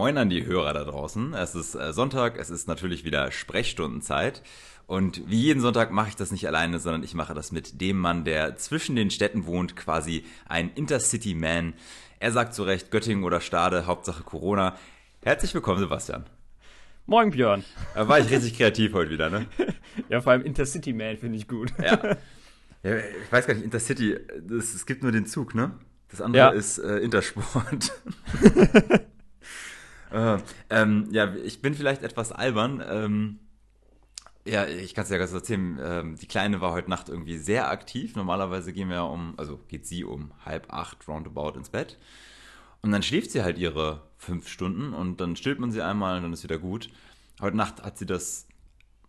moin an die Hörer da draußen. Es ist äh, Sonntag, es ist natürlich wieder Sprechstundenzeit. Und wie jeden Sonntag mache ich das nicht alleine, sondern ich mache das mit dem Mann, der zwischen den Städten wohnt, quasi ein Intercity-Man. Er sagt zu Recht Göttingen oder Stade, Hauptsache Corona. Herzlich willkommen, Sebastian. Moin, Björn. Da war ich richtig kreativ heute wieder, ne? Ja, vor allem Intercity Man finde ich gut. Ja. ja. Ich weiß gar nicht, Intercity, es gibt nur den Zug, ne? Das andere Ja. ist äh, Intersport. äh, ähm, ja, ich bin vielleicht etwas albern. Ähm, ja, ich kann es ja ganz erzählen. Ähm, die Kleine war heute Nacht irgendwie sehr aktiv. Normalerweise gehen wir um, also geht sie um halb acht roundabout ins Bett. Und dann schläft sie halt ihre fünf Stunden und dann stillt man sie einmal und dann ist wieder gut. Heute Nacht hat sie das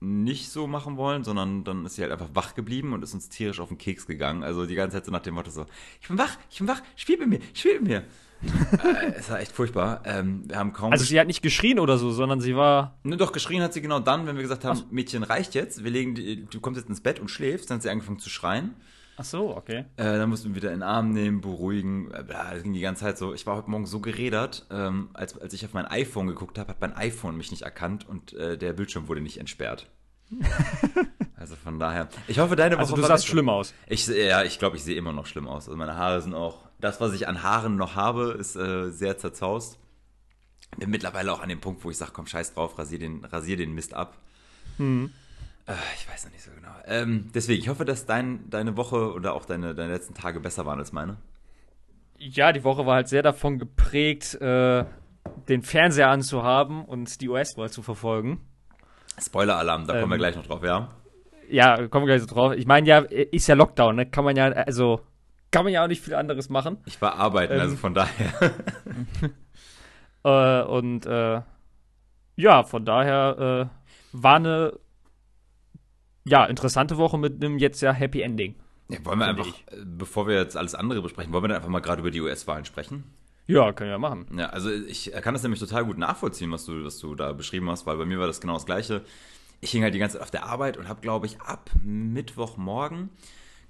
nicht so machen wollen, sondern dann ist sie halt einfach wach geblieben und ist uns tierisch auf den Keks gegangen. Also die ganze Zeit so nach dem Motto so, ich bin wach, ich bin wach, spiel mit mir, spiel mit mir. äh, es war echt furchtbar. Ähm, wir haben kaum Also sie hat nicht geschrien oder so, sondern sie war. Ne, doch, geschrien hat sie genau dann, wenn wir gesagt haben, Mädchen, reicht jetzt, wir legen die, du kommst jetzt ins Bett und schläfst, dann hat sie angefangen zu schreien. Ach so, okay. Äh, dann mussten wir wieder in den Arm nehmen, beruhigen. Äh, ja, das ging die ganze Zeit so. Ich war heute Morgen so gerädert, ähm, als, als ich auf mein iPhone geguckt habe, hat mein iPhone mich nicht erkannt und äh, der Bildschirm wurde nicht entsperrt. also von daher. Ich hoffe, deine Woche Also du sahst schlimm aus. Ich, ja, ich glaube, ich sehe immer noch schlimm aus. Also meine Haare sind auch, das, was ich an Haaren noch habe, ist äh, sehr zerzaust. Bin mittlerweile auch an dem Punkt, wo ich sage, komm, scheiß drauf, rasier den, rasier den Mist ab. Äh, ich weiß noch nicht so genau. Ähm, deswegen, ich hoffe, dass dein, deine Woche oder auch deine, deine letzten Tage besser waren als meine. Ja, die Woche war halt sehr davon geprägt, äh, den Fernseher anzuhaben und die US-Wahl zu verfolgen. Spoiler-Alarm, da kommen wir Ähm, gleich noch drauf, ja? Ja, kommen wir gleich so drauf. Ich meine ja, ist ja Lockdown, ne? Kann man ja, also, kann man ja auch nicht viel anderes machen. Ich war arbeiten, Ähm, also von daher. Äh, und äh, ja, von daher äh, war eine ja, interessante Woche mit einem jetzt ja Happy Ending. Ja, wollen wir einfach, äh, bevor wir jetzt alles andere besprechen, wollen wir dann einfach mal gerade über die US-Wahlen sprechen? Ja, können wir machen. Ja, also ich kann das nämlich total gut nachvollziehen, was du, was du da beschrieben hast, weil bei mir war das genau das Gleiche. Ich hing halt die ganze Zeit auf der Arbeit und habe, glaube ich, ab Mittwochmorgen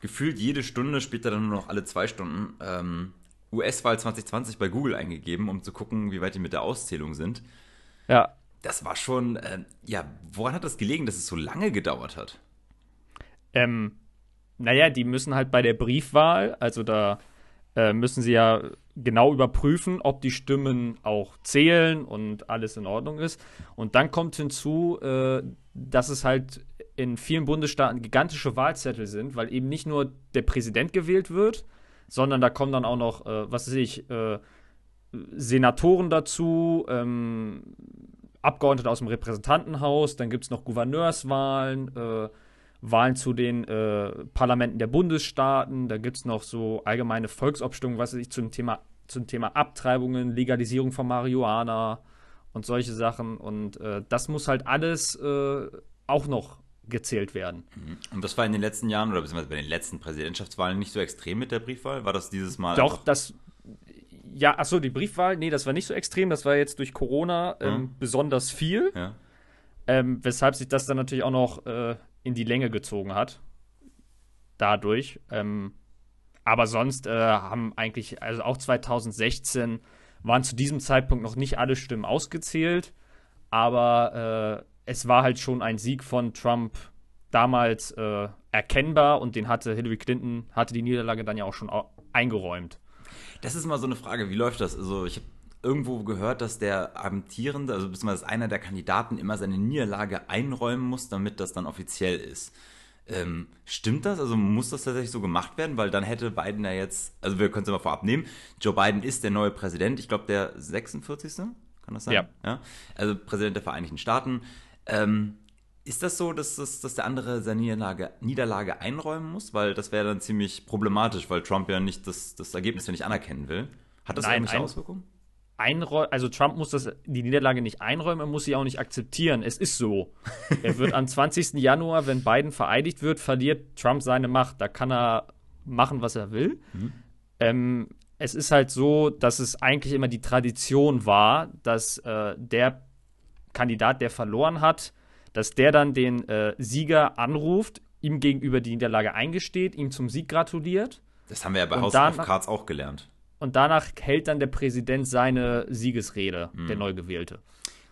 gefühlt jede Stunde, später dann nur noch alle zwei Stunden, ähm, US-Wahl 2020 bei Google eingegeben, um zu gucken, wie weit die mit der Auszählung sind. Ja, Das war schon, äh, ja, woran hat das gelegen, dass es so lange gedauert hat? Ähm, naja, die müssen halt bei der Briefwahl, also da äh, müssen sie ja genau überprüfen, ob die Stimmen auch zählen und alles in Ordnung ist. Und dann kommt hinzu, äh, dass es halt in vielen Bundesstaaten gigantische Wahlzettel sind, weil eben nicht nur der Präsident gewählt wird, sondern da kommen dann auch noch, äh, was weiß ich, äh, Senatoren dazu, ähm, Abgeordnete aus dem Repräsentantenhaus, dann gibt es noch Gouverneurswahlen, äh, Wahlen zu den äh, Parlamenten der Bundesstaaten, da gibt es noch so allgemeine Volksabstimmungen, was weiß ich, zum Thema, zum Thema Abtreibungen, Legalisierung von Marihuana und solche Sachen. Und äh, das muss halt alles äh, auch noch gezählt werden. Und das war in den letzten Jahren oder beziehungsweise bei den letzten Präsidentschaftswahlen nicht so extrem mit der Briefwahl? War das dieses Mal? Doch, das. Ja, achso, die Briefwahl, nee, das war nicht so extrem, das war jetzt durch Corona ähm, Mhm. besonders viel. Ja. Ähm, weshalb sich das dann natürlich auch noch äh, in die Länge gezogen hat. Dadurch. Ähm, aber sonst äh, haben eigentlich, also auch 2016 waren zu diesem Zeitpunkt noch nicht alle Stimmen ausgezählt. Aber äh, es war halt schon ein Sieg von Trump damals äh, erkennbar und den hatte Hillary Clinton, hatte die Niederlage dann ja auch schon eingeräumt. Das ist mal so eine Frage, wie läuft das? Also ich habe irgendwo gehört, dass der amtierende, also beziehungsweise einer der Kandidaten immer seine Niederlage einräumen muss, damit das dann offiziell ist. Ähm, stimmt das? Also muss das tatsächlich so gemacht werden? Weil dann hätte Biden ja jetzt, also wir können es mal vorab nehmen, Joe Biden ist der neue Präsident, ich glaube der 46. Kann das sein? Ja. ja. Also Präsident der Vereinigten Staaten. Ähm, ist das so, dass, das, dass der andere seine Niederlage, Niederlage einräumen muss? Weil das wäre dann ziemlich problematisch, weil Trump ja nicht das, das Ergebnis ja nicht anerkennen will. Hat das Nein, irgendwelche ein- Auswirkungen? Einräu also Trump muss das, die Niederlage nicht einräumen, er muss sie auch nicht akzeptieren. Es ist so. er wird am 20. Januar, wenn Biden vereidigt wird, verliert Trump seine Macht. Da kann er machen, was er will. Ähm, es ist halt so, dass es eigentlich immer die Tradition war, dass äh, der Kandidat, der verloren hat, dass der dann den äh, Sieger anruft, ihm gegenüber die Niederlage eingesteht, ihm zum Sieg gratuliert. Das haben wir ja bei House of Cards auch gelernt. und danach hält dann der Präsident seine Siegesrede, Mhm. der neu gewählte.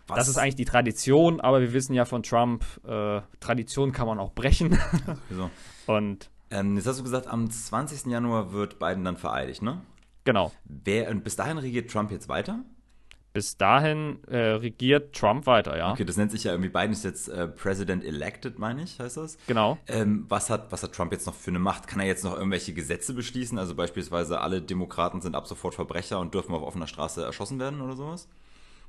Was, Das ist eigentlich die Tradition, aber wir wissen ja von Trump, äh, Tradition kann man auch brechen. so. und ähm, jetzt hast du gesagt, am 20. Januar wird Biden dann vereidigt, ne? genau, Wer, und bis dahin regiert Trump jetzt weiter? Bis dahin äh, regiert Trump weiter, ja. Okay, das nennt sich ja irgendwie, Biden ist jetzt äh, President elected, meine ich, heißt das? Genau. Ähm, was, hat, was hat Trump jetzt noch für eine Macht? Kann er jetzt noch irgendwelche Gesetze beschließen? Also beispielsweise alle Demokraten sind ab sofort Verbrecher und dürfen auf offener Straße erschossen werden oder sowas?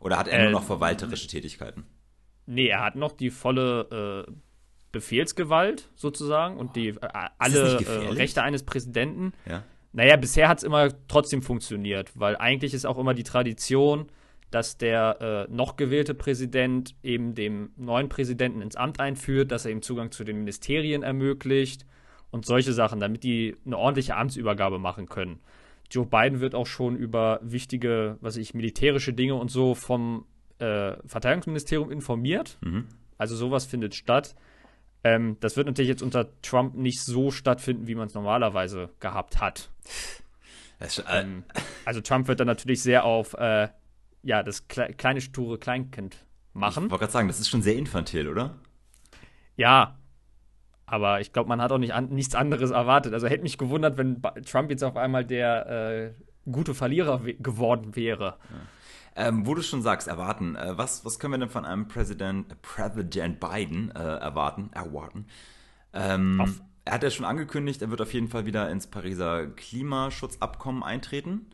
Oder hat er Äh, nur noch verwalterische Tätigkeiten? Nee, er hat noch die volle äh, Befehlsgewalt sozusagen und die äh, alle äh? Rechte eines Präsidenten. Ja. Naja, bisher hat es immer trotzdem funktioniert, weil eigentlich ist auch immer die Tradition, dass der äh, noch gewählte Präsident eben dem neuen Präsidenten ins Amt einführt, dass er ihm Zugang zu den Ministerien ermöglicht und solche Sachen, damit die eine ordentliche Amtsübergabe machen können. Joe Biden wird auch schon über wichtige, was weiß ich, militärische Dinge und so vom äh, Verteidigungsministerium informiert. Mhm. Also sowas findet statt. Ähm, das wird natürlich jetzt unter Trump nicht so stattfinden, wie man es normalerweise gehabt hat. Äh, Ähm, also Trump wird dann natürlich sehr auf äh, ja, das kle kleine sture Kleinkind ich machen. wollte gerade sagen, das ist schon sehr infantil, oder? Ja. Aber ich glaube, man hat auch nicht an, nichts anderes erwartet. Also hätte mich gewundert, wenn Trump jetzt auf einmal der äh, gute Verlierer geworden wäre. Ähm, wo du schon sagst, erwarten. Äh, was, was können wir denn von einem Präsident, äh, Biden äh, erwarten? Erwarten. Ähm, er hat ja schon angekündigt, er wird auf jeden Fall wieder ins Pariser Klimaschutzabkommen eintreten.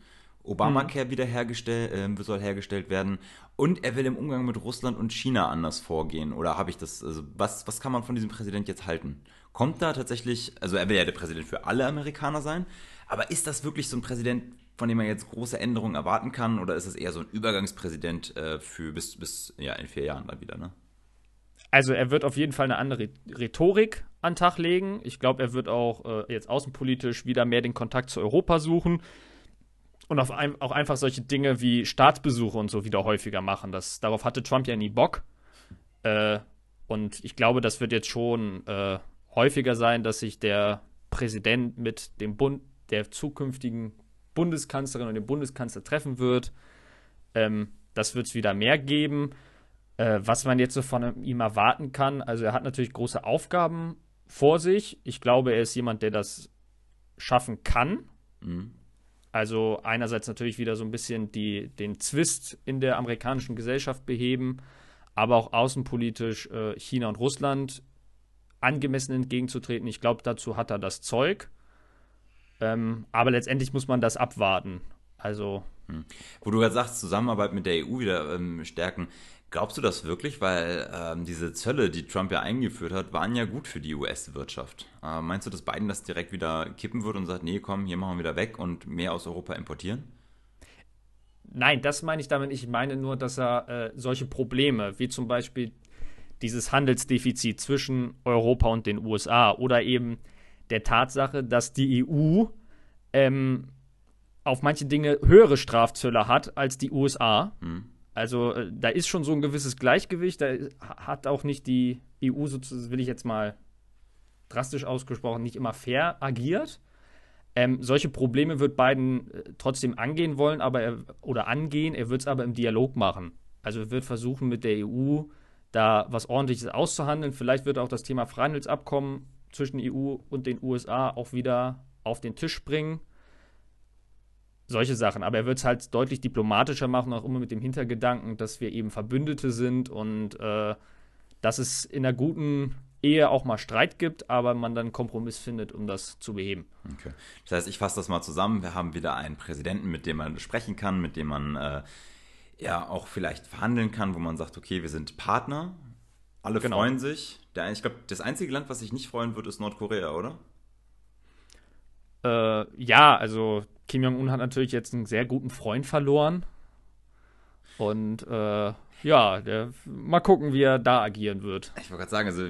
Obamacare wieder hergestell, äh, soll hergestellt werden. Und er will im Umgang mit Russland und China anders vorgehen. Oder habe ich das, also was, was kann man von diesem Präsident jetzt halten? Kommt da tatsächlich, also er will ja der Präsident für alle Amerikaner sein, aber ist das wirklich so ein Präsident, von dem man jetzt große Änderungen erwarten kann? Oder ist es eher so ein Übergangspräsident äh, für bis, bis ja, in vier Jahren dann wieder, ne? Also er wird auf jeden Fall eine andere Rhetorik an den Tag legen. Ich glaube, er wird auch äh, jetzt außenpolitisch wieder mehr den Kontakt zu Europa suchen und ein, auch einfach solche Dinge wie Staatsbesuche und so wieder häufiger machen. Das, darauf hatte Trump ja nie Bock. Äh, und ich glaube, das wird jetzt schon äh, häufiger sein, dass sich der Präsident mit dem Bund, der zukünftigen Bundeskanzlerin und dem Bundeskanzler treffen wird. Ähm, das wird es wieder mehr geben. Äh, was man jetzt so von ihm erwarten kann, also er hat natürlich große Aufgaben vor sich. Ich glaube, er ist jemand, der das schaffen kann. Mhm. Also einerseits natürlich wieder so ein bisschen die, den Zwist in der amerikanischen Gesellschaft beheben, aber auch außenpolitisch äh, China und Russland angemessen entgegenzutreten. Ich glaube, dazu hat er das Zeug. Ähm, aber letztendlich muss man das abwarten. Also Wo du gerade sagst, Zusammenarbeit mit der EU wieder ähm, stärken. Glaubst du das wirklich? Weil ähm, diese Zölle, die Trump ja eingeführt hat, waren ja gut für die US-Wirtschaft. Äh, meinst du, dass Biden das direkt wieder kippen wird und sagt, nee, komm, hier machen wir wieder weg und mehr aus Europa importieren? Nein, das meine ich damit. Ich meine nur, dass er äh, solche Probleme, wie zum Beispiel dieses Handelsdefizit zwischen Europa und den USA oder eben der Tatsache, dass die EU ähm, auf manche Dinge höhere Strafzölle hat als die USA. Hm. Also äh, da ist schon so ein gewisses Gleichgewicht. Da hat auch nicht die EU, sozusagen, will ich jetzt mal drastisch ausgesprochen, nicht immer fair agiert. Ähm, solche Probleme wird Biden äh, trotzdem angehen wollen, aber er, oder angehen, er wird es aber im Dialog machen. Also er wird versuchen, mit der EU da was ordentliches auszuhandeln. Vielleicht wird auch das Thema Freihandelsabkommen zwischen EU und den USA auch wieder auf den Tisch bringen. Solche Sachen. Aber er wird es halt deutlich diplomatischer machen, auch immer mit dem Hintergedanken, dass wir eben Verbündete sind und äh, dass es in einer guten Ehe auch mal Streit gibt, aber man dann einen Kompromiss findet, um das zu beheben. Okay. Das heißt, ich fasse das mal zusammen. Wir haben wieder einen Präsidenten, mit dem man sprechen kann, mit dem man äh, ja auch vielleicht verhandeln kann, wo man sagt, okay, wir sind Partner, alle Genau. freuen sich. Der, ich glaube, das einzige Land, was sich nicht freuen wird, ist Nordkorea, oder? Äh, ja, also Kim Jong-un hat natürlich jetzt einen sehr guten Freund verloren. Und äh, ja, der, mal gucken, wie er da agieren wird. Ich wollte gerade sagen, also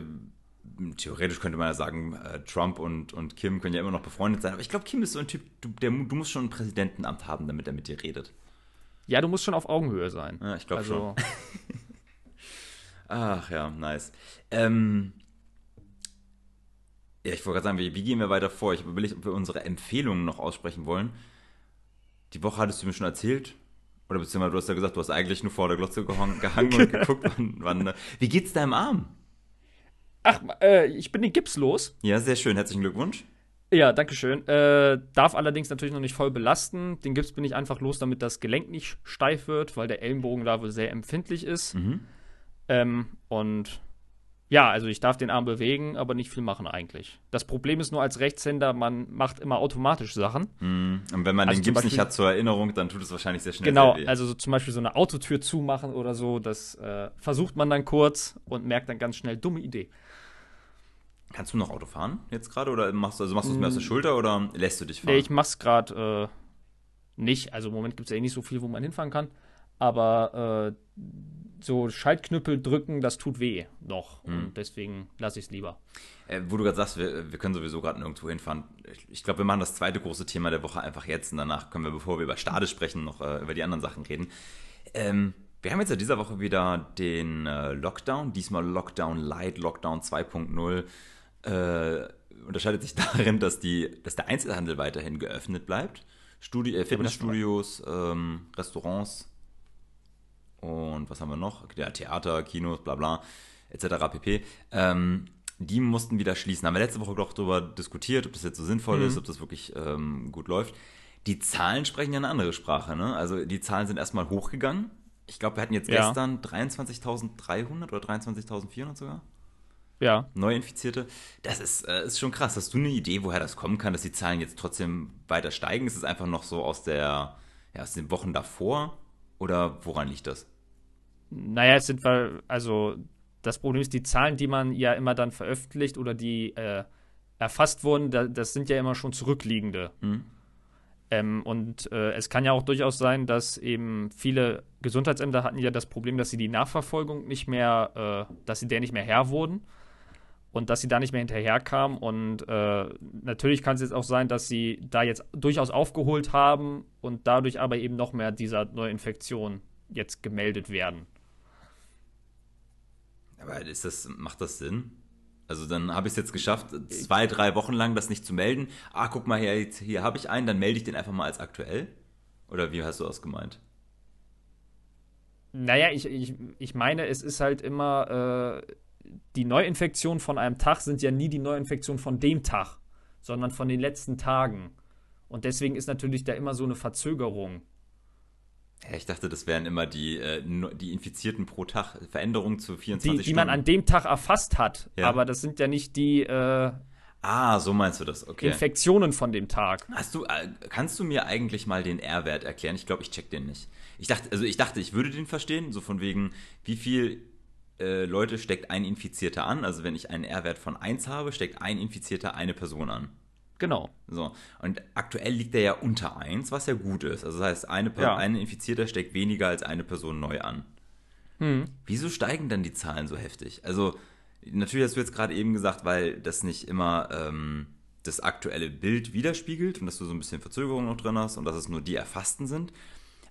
theoretisch könnte man ja sagen, äh, Trump und, und Kim können ja immer noch befreundet sein. Aber ich glaube, Kim ist so ein Typ, du, der, du musst schon ein Präsidentenamt haben, damit er mit dir redet. Ja, du musst schon auf Augenhöhe sein. Ja, ich glaube also, schon. Ach ja, nice. Ähm, ja, ich wollte gerade sagen, wie, wie gehen wir weiter vor? Ich überlege, ob wir unsere Empfehlungen noch aussprechen wollen. die Woche hattest du mir schon erzählt, oder beziehungsweise du hast ja gesagt, du hast eigentlich nur vor der Glotze gehangen, und geguckt, wann, wann. Wie geht's deinem Arm? Ach, äh, ich bin den Gips los. Ja, sehr schön. Herzlichen Glückwunsch. Ja, danke schön. Äh, darf allerdings natürlich noch nicht voll belasten. Den Gips bin ich einfach los, damit das Gelenk nicht steif wird, weil der Ellenbogen da wohl sehr empfindlich ist. Mhm. Ähm, und ja, also ich darf den Arm bewegen, aber nicht viel machen eigentlich. Das Problem ist nur als Rechtshänder, man macht immer automatisch Sachen. Mhm. Und wenn man Also den Gips nicht Beispiel- hat zur Erinnerung, dann tut es wahrscheinlich sehr schnell Genau, sehr also so zum Beispiel so eine Autotür zumachen oder so, das äh, versucht man dann kurz und merkt dann ganz schnell, dumme Idee. Kannst du noch Auto fahren jetzt gerade oder machst du also machst du es mehr aus der Schulter oder lässt du dich fahren? Mm. Nee, ich mach's gerade äh, nicht. Also im Moment gibt es ja eh nicht so viel, wo man hinfahren kann. Aber äh, so Schaltknüppel drücken, das tut weh noch. Mhm. Und deswegen lasse ich es lieber. Äh, wo du gerade sagst, wir, wir können sowieso gerade nirgendwo hinfahren. Ich, ich glaube, wir machen das zweite große Thema der Woche einfach jetzt und danach können wir, bevor wir über Stade sprechen, noch äh, über die anderen Sachen reden. Ähm, wir haben jetzt ja dieser Woche wieder den äh, Lockdown, diesmal Lockdown Light, Lockdown 2.0. Äh, unterscheidet sich darin, dass, die, dass der Einzelhandel weiterhin geöffnet bleibt. Studi äh, Fitnessstudios, ähm, Restaurants und was haben wir noch? Ja, Theater, Kinos, bla bla, etc. pp. Ähm, die mussten wieder schließen. Haben wir letzte Woche doch darüber diskutiert, ob das jetzt so sinnvoll ist, ob das wirklich ähm, gut läuft. Die Zahlen sprechen ja eine andere Sprache. Ne? Also die Zahlen sind erstmal hochgegangen. Ich glaube, wir hatten jetzt Ja. gestern 23.300 oder 23.400 sogar. Ja. Neuinfizierte. Das ist, äh, ist schon krass. Hast du eine Idee, woher das kommen kann, dass die Zahlen jetzt trotzdem weiter steigen? Ist es einfach noch so aus, der, ja, aus den Wochen davor? Oder woran liegt das? Naja, es sind also das Problem ist, die Zahlen, die man ja immer dann veröffentlicht oder die äh, erfasst wurden, da, das sind ja immer schon zurückliegende. Mhm. Ähm, und äh, es kann ja auch durchaus sein, dass eben viele Gesundheitsämter hatten ja das Problem, dass sie die Nachverfolgung nicht mehr, äh, dass sie der nicht mehr Herr wurden und dass sie da nicht mehr hinterherkamen. Und äh, natürlich kann es jetzt auch sein, dass sie da jetzt durchaus aufgeholt haben und dadurch aber eben noch mehr dieser Neuinfektion jetzt gemeldet werden. Aber ist das, macht das Sinn? Also dann habe ich es jetzt geschafft, zwei, drei Wochen lang das nicht zu melden. Ah, guck mal jetzt, hier habe ich einen, dann melde ich den einfach mal als aktuell. Oder wie hast du das gemeint? Naja, ich, ich, ich meine, es ist halt immer, äh, die Neuinfektionen von einem Tag sind ja nie die Neuinfektion von dem Tag, sondern von den letzten Tagen. Und deswegen ist natürlich da immer so eine Verzögerung. Ja, ich dachte, das wären immer die, äh, die Infizierten pro Tag. Veränderungen zu 24 Die, die Stunden. man an dem Tag erfasst hat. Ja. Aber das sind ja nicht die äh, ah, so meinst du das, okay. Infektionen von dem Tag. Hast du, äh, kannst du mir eigentlich mal den R-Wert erklären? Ich glaube, ich check den nicht. Ich dachte, also ich dachte, ich würde den verstehen, so von wegen, wie viel äh, Leute steckt ein Infizierter an? Also wenn ich einen R-Wert von 1 habe, steckt ein Infizierter eine Person an. Genau. So. Und aktuell liegt er ja unter 1, was ja gut ist. Also das heißt, eine, Per- Ja. ein Infizierter steckt weniger als eine Person neu an. Hm. Wieso steigen dann die Zahlen so heftig? Also, natürlich hast du jetzt gerade eben gesagt, weil das nicht immer ähm, das aktuelle Bild widerspiegelt und dass du so ein bisschen Verzögerung noch drin hast und dass es nur die Erfassten sind.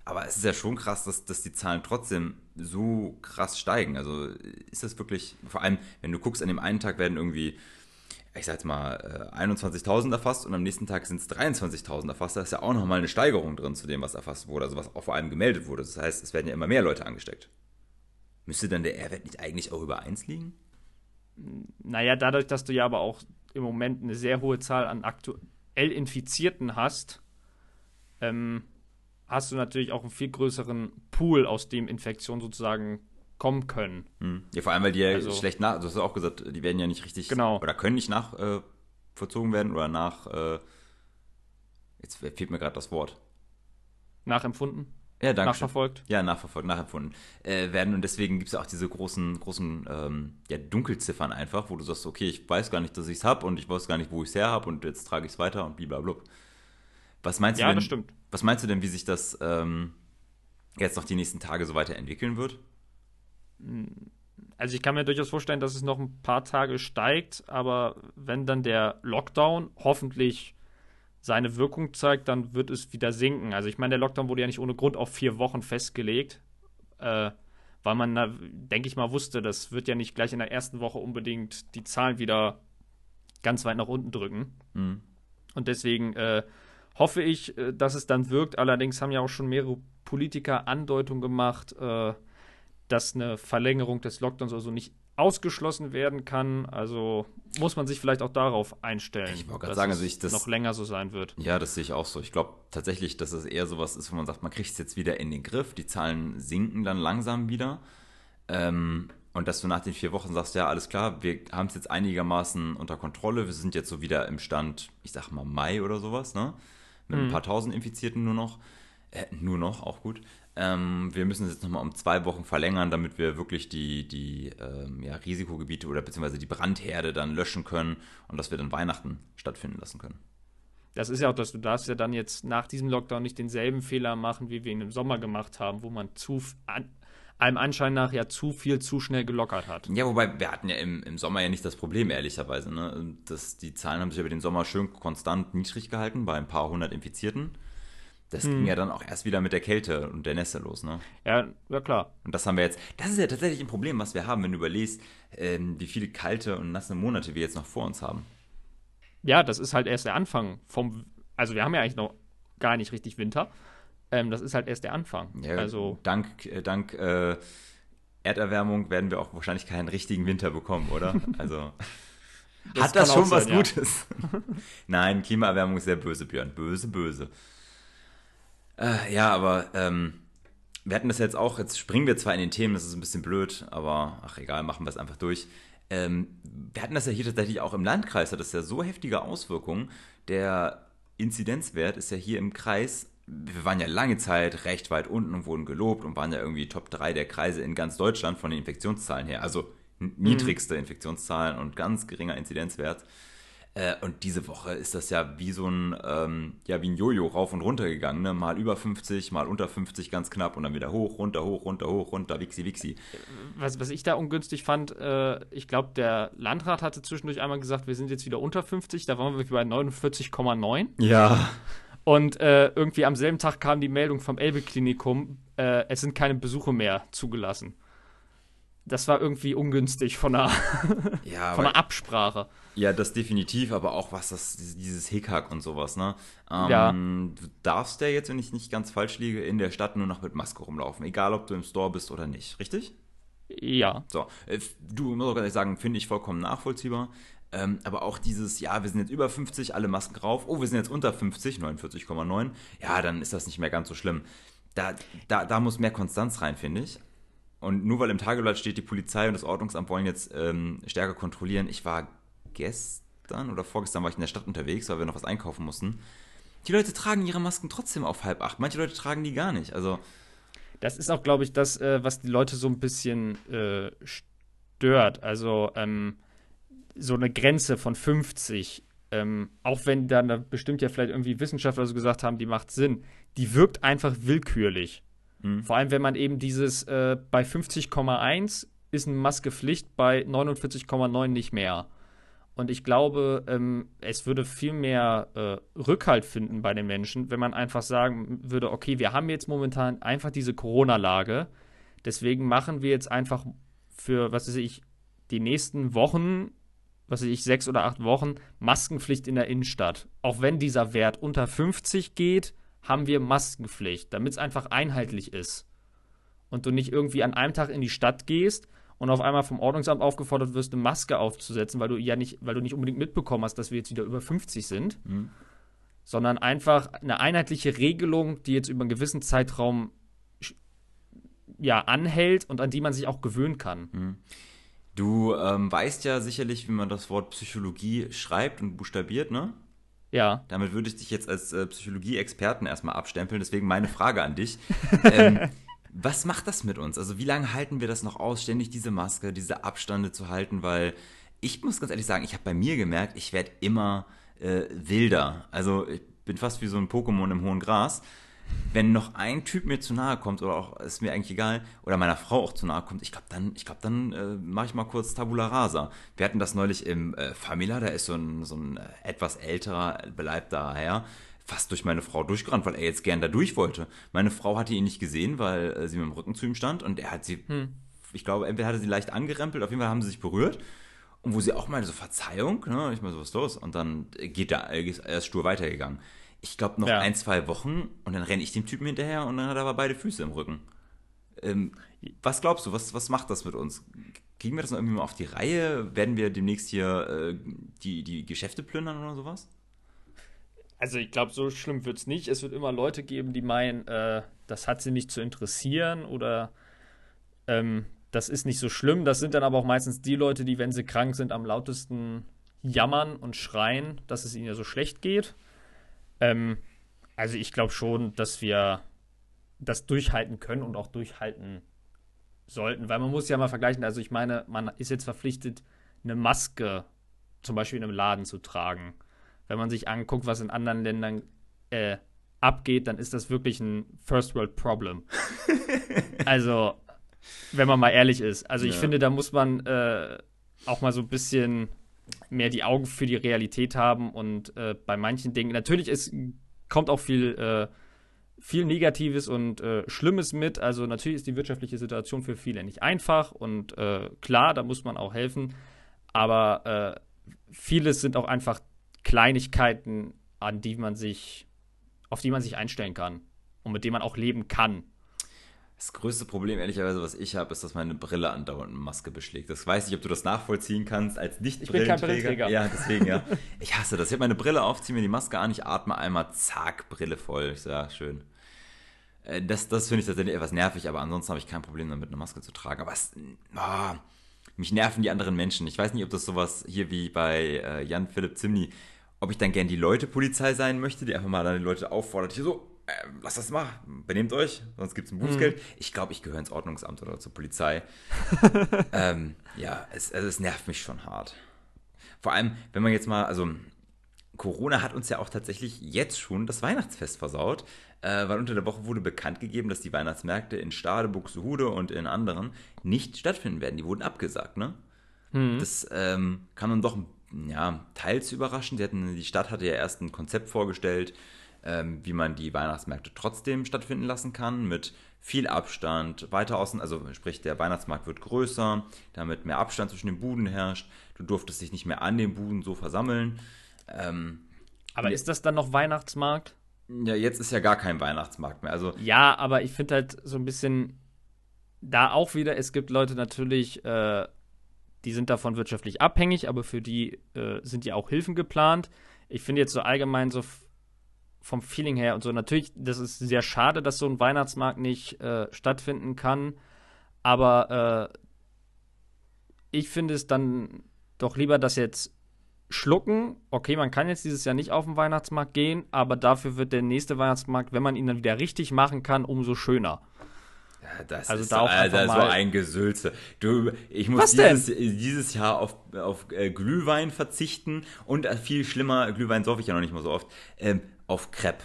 Aber es ist ja schon krass, dass, dass die Zahlen trotzdem so krass steigen. Also ist das wirklich, vor allem, wenn du guckst, an dem einen Tag werden irgendwie, ich sag jetzt mal, äh, 21.000 erfasst und am nächsten Tag sind es 23.000 erfasst. Da ist ja auch nochmal eine Steigerung drin zu dem, was erfasst wurde, also was auch vor allem gemeldet wurde. Das heißt, es werden ja immer mehr Leute angesteckt. Müsste dann der R-Wert nicht eigentlich auch über 1 liegen? Naja, dadurch, dass du ja aber auch im Moment eine sehr hohe Zahl an aktuell Infizierten hast, ähm, hast du natürlich auch einen viel größeren Pool, aus dem Infektionen sozusagen kommen können. Hm. Ja, vor allem, weil die ja Also- schlecht nach, du hast ja auch gesagt, die werden ja nicht richtig, Genau. oder können nicht nachvollzogen äh, werden oder nach, äh, jetzt fehlt mir gerade das Wort. Nachempfunden, Ja, danke. nachverfolgt. Ja, nachverfolgt, nachempfunden äh, werden und deswegen gibt es ja auch diese großen, großen ähm, ja, Dunkelziffern einfach, wo du sagst, okay, ich weiß gar nicht, dass ich es habe und ich weiß gar nicht, wo ich es her habe und jetzt trage ich es weiter und blablabla. Was meinst du Ja, denn, das stimmt. Was meinst du denn, wie sich das ähm, jetzt noch die nächsten Tage so weiterentwickeln wird? Also ich kann mir durchaus vorstellen, dass es noch ein paar Tage steigt, aber wenn dann der Lockdown hoffentlich seine Wirkung zeigt, dann wird es wieder sinken. Also ich meine, der Lockdown wurde ja nicht ohne Grund auf vier Wochen festgelegt, äh, weil man, da, denke ich mal, wusste, das wird ja nicht gleich in der ersten Woche unbedingt die Zahlen wieder ganz weit nach unten drücken. Hm. Und deswegen äh, hoffe ich, äh, dass es dann wirkt. Allerdings haben ja auch schon mehrere Politiker Andeutungen gemacht, äh, dass eine Verlängerung des Lockdowns also nicht ausgeschlossen werden kann. Also muss man sich vielleicht auch darauf einstellen, ich dass sagen, also ich das, noch länger so sein wird. Ja, das sehe ich auch so. Ich glaube tatsächlich, dass es eher sowas ist, wo man sagt, man kriegt es jetzt wieder in den Griff. Die Zahlen sinken dann langsam wieder. Ähm, und dass du nach den vier Wochen sagst, ja, alles klar, wir haben es jetzt einigermaßen unter Kontrolle. Wir sind jetzt so wieder im Stand, ich sag mal Mai oder sowas, ne? Mit mhm. ein paar tausend Infizierten nur noch. Äh, nur noch, auch gut. Ähm, wir müssen es jetzt nochmal um zwei Wochen verlängern, damit wir wirklich die, die ähm, ja, Risikogebiete oder beziehungsweise die Brandherde dann löschen können und dass wir dann Weihnachten stattfinden lassen können. Das ist ja auch, dass du darfst ja dann jetzt nach diesem Lockdown nicht denselben Fehler machen, wie wir ihn im Sommer gemacht haben, wo man zu an, allem Anschein nach ja zu viel zu schnell gelockert hat. Ja, wobei wir hatten ja im, im Sommer ja nicht das Problem, ehrlicherweise. Ne? Das, die Zahlen haben sich über den Sommer schön konstant niedrig gehalten, bei ein paar hundert Infizierten. Das hm. ging ja dann auch erst wieder mit der Kälte und der Nässe los, ne? Ja, ja klar. Und das haben wir jetzt. Das ist ja tatsächlich ein Problem, was wir haben, wenn du überlegst, ähm, wie viele kalte und nasse Monate wir jetzt noch vor uns haben. Ja, das ist halt erst der Anfang vom. Also wir haben ja eigentlich noch gar nicht richtig Winter. Ähm, das ist halt erst der Anfang. Ja, also dank, äh, dank äh, Erderwärmung werden wir auch wahrscheinlich keinen richtigen Winter bekommen, oder? Also. das hat das schon was sein, Gutes? Ja. Nein, Klimaerwärmung ist sehr böse, Björn. Böse, böse. Äh, ja, aber ähm, wir hatten das jetzt auch, jetzt springen wir zwar in den Themen, das ist ein bisschen blöd, aber ach egal, machen wir es einfach durch. Ähm, wir hatten das ja hier tatsächlich auch im Landkreis, hat das ja so heftige Auswirkungen. Der Inzidenzwert ist ja hier im Kreis, wir waren ja lange Zeit recht weit unten und wurden gelobt und waren ja irgendwie Top 3 der Kreise in ganz Deutschland von den Infektionszahlen her. Also niedrigste mhm. Infektionszahlen und ganz geringer Inzidenzwert. Äh, und diese Woche ist das ja wie so ein, ähm, ja, wie ein Jojo rauf und runter gegangen. Ne? Mal über 50, mal unter 50 ganz knapp und dann wieder hoch, runter, hoch, runter, hoch, runter, wixi, wixi. Was, was ich da ungünstig fand, äh, ich glaube, der Landrat hatte zwischendurch einmal gesagt, wir sind jetzt wieder unter 50, da waren wir bei 49,9. Ja. Und äh, irgendwie am selben Tag kam die Meldung vom Elbe-Klinikum, äh, es sind keine Besuche mehr zugelassen. Das war irgendwie ungünstig von der, ja, von der Absprache. Ja, das definitiv, aber auch was das, dieses Hickhack und sowas, ne? Ähm, ja. Du darfst ja jetzt, wenn ich nicht ganz falsch liege, in der Stadt nur noch mit Maske rumlaufen, egal ob du im Store bist oder nicht, richtig? Ja. So, äh, du muss auch sagen, finde ich vollkommen nachvollziehbar. Ähm, aber auch dieses, ja, wir sind jetzt über 50, alle Masken rauf, oh, wir sind jetzt unter 50, 49,9, ja, dann ist das nicht mehr ganz so schlimm. Da, da, da muss mehr Konstanz rein, finde ich. Und nur weil im Tageblatt steht, die Polizei und das Ordnungsamt wollen jetzt ähm, stärker kontrollieren. Ich war gestern oder vorgestern war ich in der Stadt unterwegs, weil wir noch was einkaufen mussten. Die Leute tragen ihre Masken trotzdem auf halb acht. Manche Leute tragen die gar nicht. Also das ist auch, glaube ich, das, äh, was die Leute so ein bisschen äh, stört. Also ähm, so eine Grenze von 50, ähm, auch wenn dann bestimmt ja vielleicht irgendwie Wissenschaftler so gesagt haben, die macht Sinn, die wirkt einfach willkürlich. Mhm. Vor allem, wenn man eben dieses äh, bei 50,1 ist eine Maske Pflicht, bei 49,9 nicht mehr. Und ich glaube, ähm, es würde viel mehr äh, Rückhalt finden bei den Menschen, wenn man einfach sagen würde, okay, wir haben jetzt momentan einfach diese Corona-Lage. Deswegen machen wir jetzt einfach für, was weiß ich, die nächsten Wochen, was weiß ich, sechs oder acht Wochen, Maskenpflicht in der Innenstadt. Auch wenn dieser Wert unter 50 geht, haben wir Maskenpflicht, damit es einfach einheitlich ist. Und du nicht irgendwie an einem Tag in die Stadt gehst und auf einmal vom Ordnungsamt aufgefordert wirst, eine Maske aufzusetzen, weil du ja nicht, weil du nicht unbedingt mitbekommen hast, dass wir jetzt wieder über 50 sind, mhm. sondern einfach eine einheitliche Regelung, die jetzt über einen gewissen Zeitraum ja anhält und an die man sich auch gewöhnen kann. Mhm. Du ähm, weißt ja sicherlich, wie man das Wort Psychologie schreibt und buchstabiert, ne? Ja. Damit würde ich dich jetzt als äh, Psychologie-Experten erstmal abstempeln. Deswegen meine Frage an dich. ähm, was macht das mit uns? Also wie lange halten wir das noch aus, ständig diese Maske, diese Abstände zu halten? Weil ich muss ganz ehrlich sagen, ich habe bei mir gemerkt, ich werde immer äh, wilder. Also ich bin fast wie so ein Pokémon im hohen Gras. Wenn noch ein Typ mir zu nahe kommt, oder auch, ist mir eigentlich egal, oder meiner Frau auch zu nahe kommt, ich glaube, dann, ich glaub, dann äh, mache ich mal kurz Tabula Rasa. Wir hatten das neulich im äh, Famila, da ist so ein, so ein äh, etwas älterer, beleibter Herr, fast durch meine Frau durchgerannt, weil er jetzt gern da durch wollte. Meine Frau hatte ihn nicht gesehen, weil äh, sie mit dem Rücken zu ihm stand und er hat sie, hm. ich glaube, entweder hatte sie leicht angerempelt, auf jeden Fall haben sie sich berührt. Und wo sie auch meinte, so Verzeihung, ne? Ich meine, so, was ist los? Und dann geht er, er ist stur weitergegangen. Ich glaube noch ja. ein, zwei Wochen und dann renne ich dem Typen hinterher und dann hat er aber beide Füße im Rücken. Ähm, was glaubst du, was, was macht das mit uns? Kriegen wir das noch irgendwie mal auf die Reihe? Werden wir demnächst hier äh, die, die Geschäfte plündern oder sowas? Also ich glaube, so schlimm wird es nicht. Es wird immer Leute geben, die meinen, äh, das hat sie nicht zu interessieren oder ähm, das ist nicht so schlimm. Das sind dann aber auch meistens die Leute, die, wenn sie krank sind, am lautesten jammern und schreien, dass es ihnen ja so schlecht geht. Ähm, also ich glaube schon, dass wir das durchhalten können und auch durchhalten sollten, weil man muss ja mal vergleichen. Also ich meine, man ist jetzt verpflichtet, eine Maske zum Beispiel in einem Laden zu tragen. Wenn man sich anguckt, was in anderen Ländern äh, abgeht, dann ist das wirklich ein First World Problem. also, wenn man mal ehrlich ist. Also ich ja. finde, da muss man äh, auch mal so ein bisschen mehr die Augen für die Realität haben und äh, bei manchen Dingen, natürlich es kommt auch viel, äh, viel Negatives und äh, Schlimmes mit. Also natürlich ist die wirtschaftliche Situation für viele nicht einfach und äh, klar, da muss man auch helfen. Aber äh, vieles sind auch einfach Kleinigkeiten, an die man sich, auf die man sich einstellen kann und mit denen man auch leben kann. Das größte Problem, ehrlicherweise, was ich habe, ist, dass meine Brille andauernd eine Maske beschlägt. Das weiß ich, ob du das nachvollziehen kannst als nicht Ich bin kein Brillenträger. Ja, deswegen, ja. Ich hasse das. Ich habe meine Brille auf, ziehe mir die Maske an, ich atme einmal, zack, Brille voll. Ich so, ja, schön. Äh, das, das finde ich tatsächlich etwas nervig, aber ansonsten habe ich kein Problem damit, eine Maske zu tragen. Aber es, oh, mich nerven die anderen Menschen. Ich weiß nicht, ob das sowas hier wie bei äh, Jan Philipp Zimny, ob ich dann gern die Leute Polizei sein möchte, die einfach mal dann die Leute auffordert, hier so, äh, lass das mal, benehmt euch, sonst gibt es ein Bußgeld. Hm. Ich glaube, ich gehöre ins Ordnungsamt oder zur Polizei. ähm, ja, es, also es nervt mich schon hart. Vor allem, wenn man jetzt mal, also Corona hat uns ja auch tatsächlich jetzt schon das Weihnachtsfest versaut, äh, weil unter der Woche wurde bekannt gegeben, dass die Weihnachtsmärkte in Stade, Buxtehude und in anderen nicht stattfinden werden. Die wurden abgesagt, ne? Hm. Das ähm, kam dann doch ja, teils überraschend. Hatten, die Stadt hatte ja erst ein Konzept vorgestellt, ähm, wie man die Weihnachtsmärkte trotzdem stattfinden lassen kann, mit viel Abstand, weiter außen, also sprich, der Weihnachtsmarkt wird größer, damit mehr Abstand zwischen den Buden herrscht. Du durftest dich nicht mehr an den Buden so versammeln. Ähm, aber ist das dann noch Weihnachtsmarkt? Ja, jetzt ist ja gar kein Weihnachtsmarkt mehr. Also ja, aber ich finde halt so ein bisschen da auch wieder, es gibt Leute natürlich, äh, die sind davon wirtschaftlich abhängig, aber für die äh, sind ja auch Hilfen geplant. Ich finde jetzt so allgemein so vom Feeling her und so. Natürlich, das ist sehr schade, dass so ein Weihnachtsmarkt nicht äh, stattfinden kann. Aber äh, ich finde es dann doch lieber, dass jetzt schlucken. Okay, man kann jetzt dieses Jahr nicht auf den Weihnachtsmarkt gehen, aber dafür wird der nächste Weihnachtsmarkt, wenn man ihn dann wieder richtig machen kann, umso schöner. Ja, das also ist da auch Alter, so ein Gesülze. Du, ich muss dieses, dieses, Jahr auf, auf äh, Glühwein verzichten und äh, viel schlimmer, Glühwein saufe ich ja noch nicht mal so oft. Ähm, auf Crepe.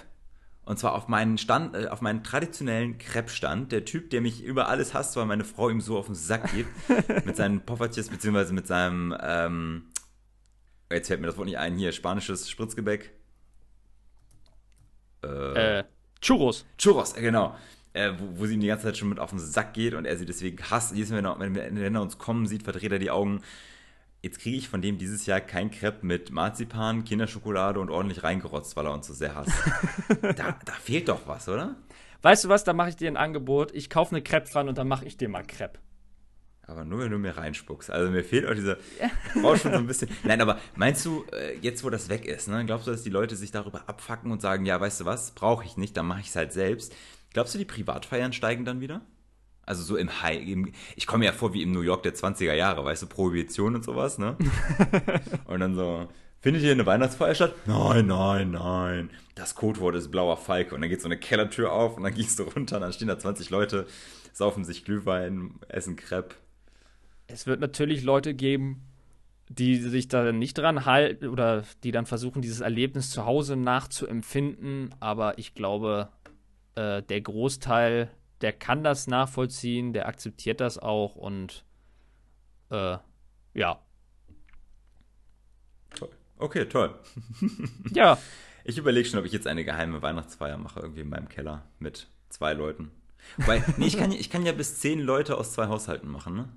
Und zwar auf meinen Stand, äh, auf meinen traditionellen Crepe-Stand. Der Typ, der mich über alles hasst, weil meine Frau ihm so auf den Sack geht. mit seinen Poffertjes, beziehungsweise mit seinem, ähm, jetzt fällt mir das Wort nicht ein, hier, spanisches Spritzgebäck. Äh, äh Churros. Churros, äh, genau. Äh, wo, wo, sie ihm die ganze Zeit schon mit auf den Sack geht und er sie deswegen hasst. Jedes Mal, wenn, er uns kommen sieht, verdreht er die Augen Jetzt kriege ich von dem dieses Jahr kein Crepe mit Marzipan, Kinderschokolade und ordentlich reingerotzt, weil er uns so sehr hasst. da, da, fehlt doch was, oder? Weißt du was, da mache ich dir ein Angebot. Ich kaufe eine Crepe-Pfanne und dann mache ich dir mal Crepe. Aber nur, wenn du mir reinspuckst. Also mir fehlt auch dieser. Brauch schon so ein bisschen. Nein, aber meinst du, äh, jetzt wo das weg ist, ne, glaubst du, dass die Leute sich darüber abfacken und sagen, ja, weißt du was, brauche ich nicht, dann mache ich es halt selbst. Glaubst du, die Privatfeiern steigen dann wieder? Also so im High, im, ich komme mir ja vor wie im New York der 20er Jahre, weißt du, Prohibition und sowas, ne? und dann so, findet ihr eine Weihnachtsfeier statt? Nein, nein, nein. Das Codewort ist blauer Falke. Und dann geht so eine Kellertür auf und dann gehst du runter und dann stehen da 20 Leute, saufen sich Glühwein, essen Crepe. Es wird natürlich Leute geben, die sich da nicht dran halten oder die dann versuchen, dieses Erlebnis zu Hause nachzuempfinden. Aber ich glaube, äh, der Großteil der kann das nachvollziehen, der akzeptiert das auch und äh, ja. Toll. Okay, toll. ja. Ich überlege schon, ob ich jetzt eine geheime Weihnachtsfeier mache, irgendwie in meinem Keller mit zwei Leuten. Weil, nee, ich kann, ich kann ja bis zehn Leute aus zwei Haushalten machen, ne?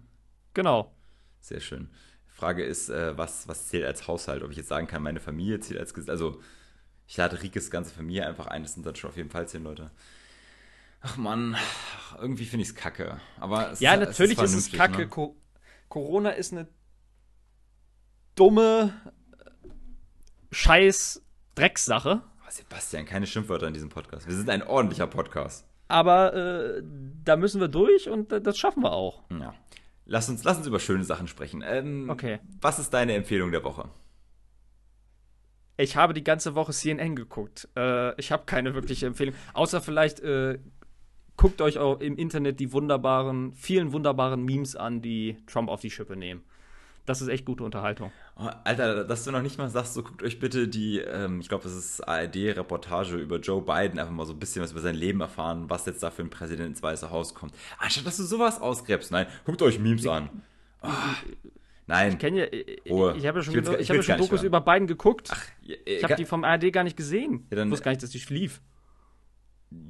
Genau. Sehr schön. Frage ist, äh, was, was zählt als Haushalt? Ob ich jetzt sagen kann, meine Familie zählt als, also Ich lade Rikes ganze Familie einfach ein. Das sind dann schon auf jeden Fall zehn Leute. Ach man, irgendwie finde ich es kacke. Aber es ja, ist, natürlich es ist es kacke. Ne? Co Corona ist eine dumme Scheiß Dreckssache. Oh, Sebastian, keine Schimpfwörter in diesem Podcast. Wir sind ein ordentlicher Podcast. Aber äh, da müssen wir durch und das schaffen wir auch. Ja. Lass uns, lass uns über schöne Sachen sprechen. Ähm, okay. Was ist deine Empfehlung der Woche? Ich habe die ganze Woche CNN geguckt. Äh, ich habe keine wirkliche Empfehlung. Außer vielleicht äh, guckt euch auch im Internet die wunderbaren, vielen wunderbaren Memes an, die Trump auf die Schippe nehmen. Das ist echt gute Unterhaltung. Oh, Alter, dass du noch nicht mal sagst, so guckt euch bitte die, ähm, ich glaube, das ist ARD-Reportage über Joe Biden, einfach mal so ein bisschen was über sein Leben erfahren, was jetzt da für ein Präsident ins Weiße Haus kommt. Anstatt dass du sowas ausgräbst, nein, guckt euch Memes an. Oh, nein. Ich kenne ja, ich, ich habe ja schon, ich ich hab ja schon Dokus über Biden geguckt. Ach, ich habe die vom ARD gar nicht gesehen. Ja, dann, ich wusste gar nicht, dass die lief.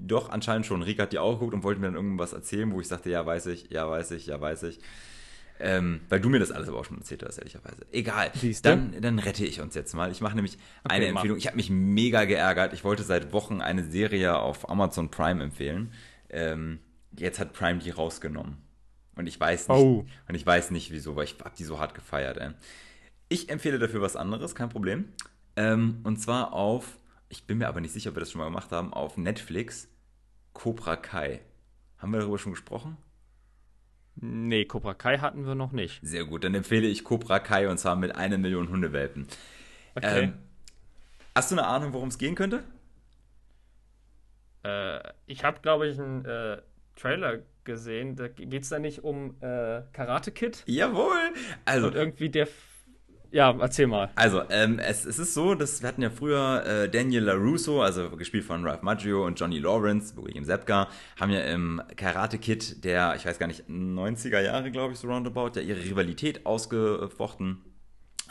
Doch, anscheinend schon. Rika hat die auch geguckt und wollte mir dann irgendwas erzählen, wo ich sagte, ja, weiß ich, ja, weiß ich, ja, weiß ich. Ähm, weil du mir das alles aber auch schon erzählt hast, ehrlicherweise. Egal. Dann, dann rette ich uns jetzt mal. Ich mache nämlich okay, eine Empfehlung. Mach. Ich habe mich mega geärgert. Ich wollte seit Wochen eine Serie auf Amazon Prime empfehlen. Ähm, jetzt hat Prime die rausgenommen. Und ich weiß nicht, oh. und ich weiß nicht wieso, weil ich habe die so hart gefeiert. Ey. Ich empfehle dafür was anderes, kein Problem. Ähm, und zwar auf, ich bin mir aber nicht sicher, ob wir das schon mal gemacht haben, auf Netflix Cobra Kai. Haben wir darüber schon gesprochen? Nee, Cobra Kai hatten wir noch nicht. Sehr gut, dann empfehle ich Cobra Kai und zwar mit einer Million Hundewelpen. Okay. Ähm, hast du eine Ahnung, worum es gehen könnte? Äh, ich habe, glaube ich, einen äh, Trailer gesehen. Da geht es da nicht um äh, Karate Kid? Jawohl! Also, und irgendwie der ja, erzähl mal. Also, ähm, es, es ist so, dass wir hatten ja früher äh, Daniel LaRusso, also gespielt von Ralph Maggio und Johnny Lawrence, William Zepka, haben ja im Karate Kid der, ich weiß gar nicht, 90er Jahre, glaube ich, so roundabout, ja ihre Rivalität ausgefochten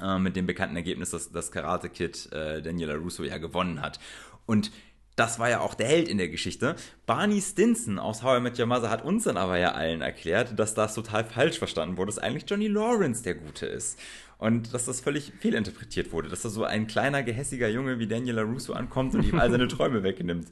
äh, mit dem bekannten Ergebnis, dass das Karate Kid äh, Daniel LaRusso ja gewonnen hat. Und das war ja auch der Held in der Geschichte. Barney Stinson aus How I Met Your Mother hat uns dann aber ja allen erklärt, dass das total falsch verstanden wurde, dass eigentlich Johnny Lawrence der Gute ist. Und dass das völlig fehlinterpretiert wurde, dass da so ein kleiner, gehässiger Junge wie Daniel LaRusso ankommt und ihm all seine Träume wegnimmt.